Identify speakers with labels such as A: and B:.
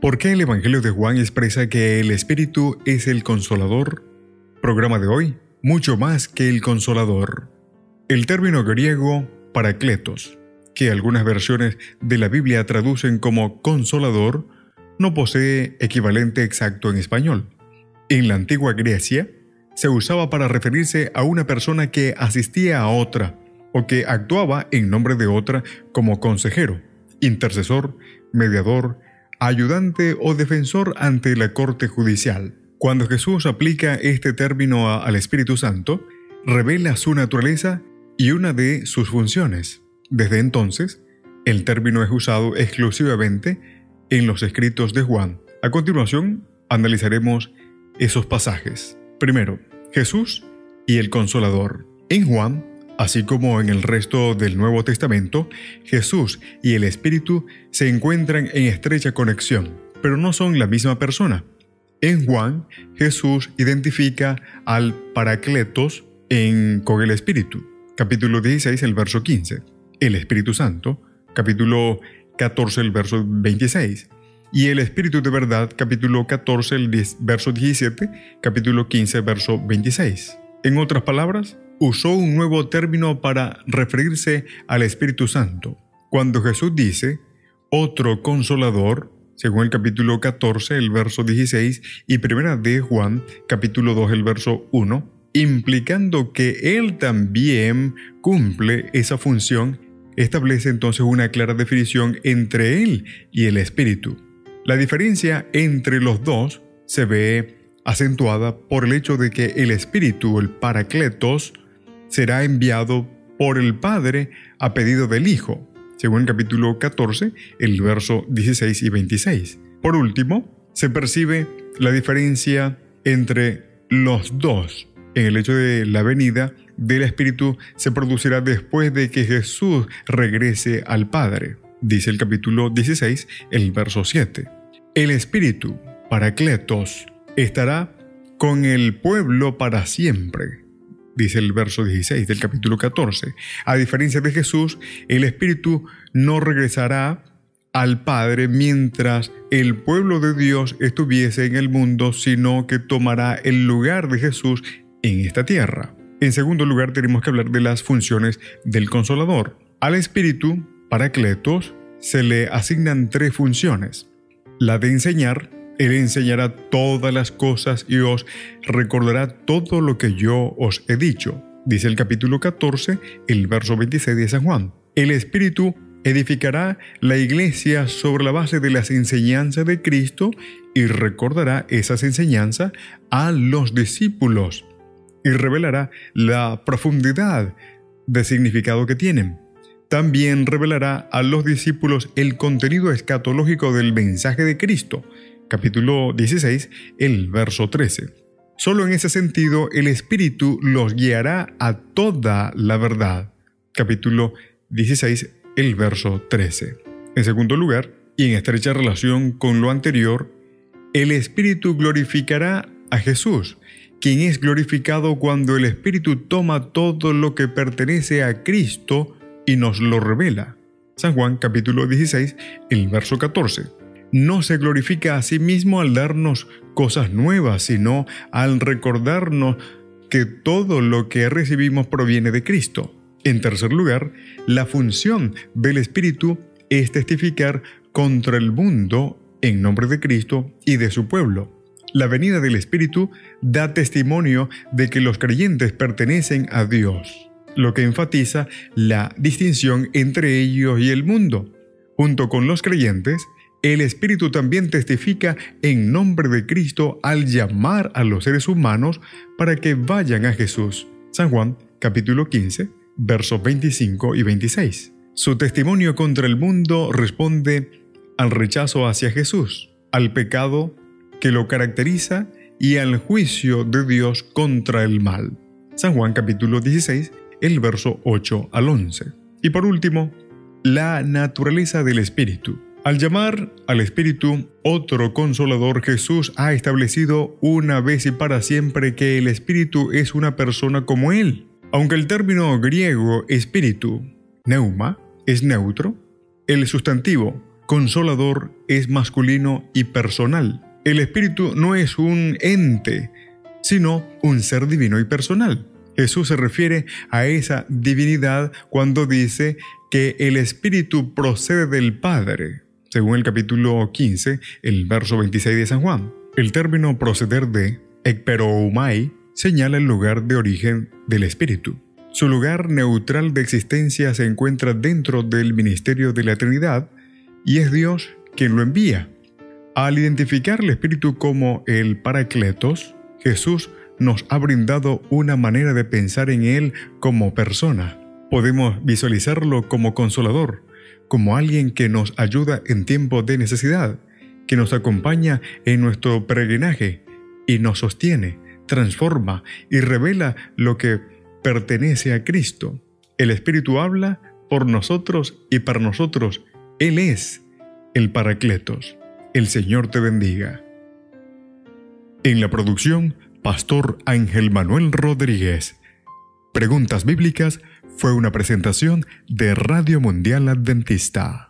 A: ¿Por qué el Evangelio de Juan expresa que el Espíritu es el consolador? Programa de hoy, mucho más que el consolador. El término griego paracletos, que algunas versiones de la Biblia traducen como consolador, no posee equivalente exacto en español. En la antigua Grecia, se usaba para referirse a una persona que asistía a otra o que actuaba en nombre de otra como consejero, intercesor, mediador, ayudante o defensor ante la corte judicial. Cuando Jesús aplica este término al Espíritu Santo, revela su naturaleza y una de sus funciones. Desde entonces, el término es usado exclusivamente en los escritos de Juan. A continuación, analizaremos esos pasajes. Primero, Jesús y el Consolador. En Juan, así como en el resto del Nuevo Testamento, Jesús y el Espíritu se encuentran en estrecha conexión, pero no son la misma persona. En Juan, Jesús identifica al Paracletos con el Espíritu, capítulo 16, el verso 15, el Espíritu Santo, capítulo 14, el verso 26, y el Espíritu de verdad, capítulo 14, el verso 17, capítulo 15, verso 26. En otras palabras, usó un nuevo término para referirse al Espíritu Santo. Cuando Jesús dice, otro consolador, según el capítulo 14, el verso 16, y primera de Juan, capítulo 2, el verso 1, implicando que Él también cumple esa función, establece entonces una clara definición entre Él y el Espíritu. La diferencia entre los dos se ve acentuada por el hecho de que el Espíritu, el Paracletos, será enviado por el Padre a pedido del Hijo, según el capítulo 14, el verso 16 y 26. Por último, se percibe la diferencia entre los dos en el hecho de la venida del Espíritu se producirá después de que Jesús regrese al Padre dice el capítulo 16, el verso 7. El Espíritu, Paracletos, estará con el pueblo para siempre, dice el verso 16 del capítulo 14. A diferencia de Jesús, el Espíritu no regresará al Padre mientras el pueblo de Dios estuviese en el mundo, sino que tomará el lugar de Jesús en esta tierra. En segundo lugar, tenemos que hablar de las funciones del consolador. Al Espíritu Paracletos, se le asignan tres funciones. La de enseñar, Él enseñará todas las cosas y os recordará todo lo que yo os he dicho. Dice el capítulo 14, el verso 26 de San Juan. El Espíritu edificará la iglesia sobre la base de las enseñanzas de Cristo y recordará esas enseñanzas a los discípulos y revelará la profundidad de significado que tienen también revelará a los discípulos el contenido escatológico del mensaje de Cristo, capítulo 16, el verso 13. Solo en ese sentido el Espíritu los guiará a toda la verdad, capítulo 16, el verso 13. En segundo lugar, y en estrecha relación con lo anterior, el Espíritu glorificará a Jesús, quien es glorificado cuando el Espíritu toma todo lo que pertenece a Cristo y nos lo revela. San Juan capítulo 16, el verso 14. No se glorifica a sí mismo al darnos cosas nuevas, sino al recordarnos que todo lo que recibimos proviene de Cristo. En tercer lugar, la función del Espíritu es testificar contra el mundo en nombre de Cristo y de su pueblo. La venida del Espíritu da testimonio de que los creyentes pertenecen a Dios lo que enfatiza la distinción entre ellos y el mundo. Junto con los creyentes, el Espíritu también testifica en nombre de Cristo al llamar a los seres humanos para que vayan a Jesús. San Juan capítulo 15, versos 25 y 26. Su testimonio contra el mundo responde al rechazo hacia Jesús, al pecado que lo caracteriza y al juicio de Dios contra el mal. San Juan capítulo 16, el verso 8 al 11. Y por último, la naturaleza del Espíritu. Al llamar al Espíritu otro consolador, Jesús ha establecido una vez y para siempre que el Espíritu es una persona como Él. Aunque el término griego espíritu, neuma, es neutro, el sustantivo consolador es masculino y personal. El Espíritu no es un ente, sino un ser divino y personal. Jesús se refiere a esa divinidad cuando dice que el Espíritu procede del Padre, según el capítulo 15, el verso 26 de San Juan. El término proceder de ekperoumai señala el lugar de origen del Espíritu. Su lugar neutral de existencia se encuentra dentro del ministerio de la Trinidad y es Dios quien lo envía. Al identificar el Espíritu como el Paracletos, Jesús nos ha brindado una manera de pensar en Él como persona. Podemos visualizarlo como consolador, como alguien que nos ayuda en tiempos de necesidad, que nos acompaña en nuestro peregrinaje y nos sostiene, transforma y revela lo que pertenece a Cristo. El Espíritu habla por nosotros y para nosotros. Él es el Paracletos. El Señor te bendiga. En la producción, Pastor Ángel Manuel Rodríguez. Preguntas Bíblicas fue una presentación de Radio Mundial Adventista.